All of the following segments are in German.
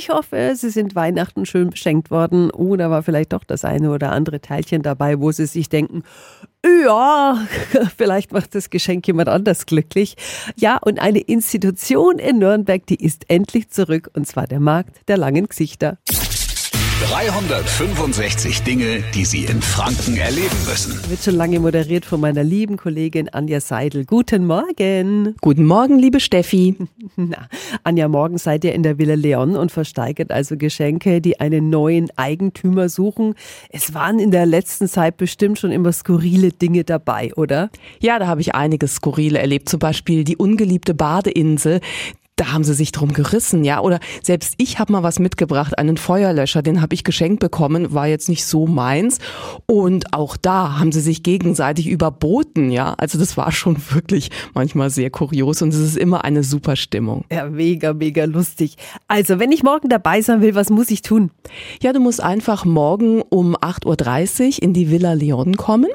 Ich hoffe, Sie sind Weihnachten schön beschenkt worden oder war vielleicht doch das eine oder andere Teilchen dabei, wo Sie sich denken, ja, vielleicht macht das Geschenk jemand anders glücklich. Ja, und eine Institution in Nürnberg, die ist endlich zurück, und zwar der Markt der langen Gesichter. 365 Dinge, die Sie in Franken erleben müssen. Wird schon lange moderiert von meiner lieben Kollegin Anja Seidel. Guten Morgen. Guten Morgen, liebe Steffi. Na, Anja, morgen seid ihr in der Villa Leon und versteigert also Geschenke, die einen neuen Eigentümer suchen. Es waren in der letzten Zeit bestimmt schon immer skurrile Dinge dabei, oder? Ja, da habe ich einiges Skurrile erlebt. Zum Beispiel die ungeliebte Badeinsel da haben sie sich drum gerissen, ja. Oder selbst ich habe mal was mitgebracht, einen Feuerlöscher, den habe ich geschenkt bekommen, war jetzt nicht so meins. Und auch da haben sie sich gegenseitig überboten, ja. Also das war schon wirklich manchmal sehr kurios und es ist immer eine super Stimmung. Ja, mega, mega lustig. Also, wenn ich morgen dabei sein will, was muss ich tun? Ja, du musst einfach morgen um 8.30 Uhr in die Villa Leon kommen,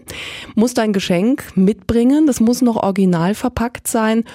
musst dein Geschenk mitbringen, das muss noch original verpackt sein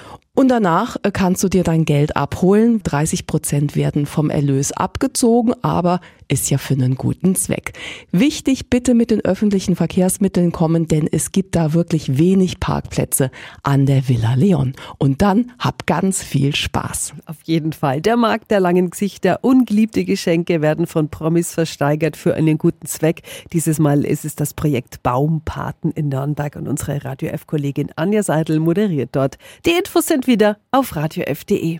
und danach äh, kannst du dir dein Geld abholen. 30 Prozent werden vom Erlös abgezogen, aber ist ja für einen guten Zweck. Wichtig, bitte mit den öffentlichen Verkehrsmitteln kommen, denn es gibt da wirklich wenig Parkplätze an der Villa Leon. Und dann hab ganz viel Spaß. Auf jeden Fall. Der Markt der langen Gesichter, ungeliebte Geschenke werden von Promis versteigert für einen guten Zweck. Dieses Mal ist es das Projekt Baumpaten in Nürnberg und unsere Radio F-Kollegin Anja Seidel moderiert dort. Die Infos sind wieder auf radiof.de.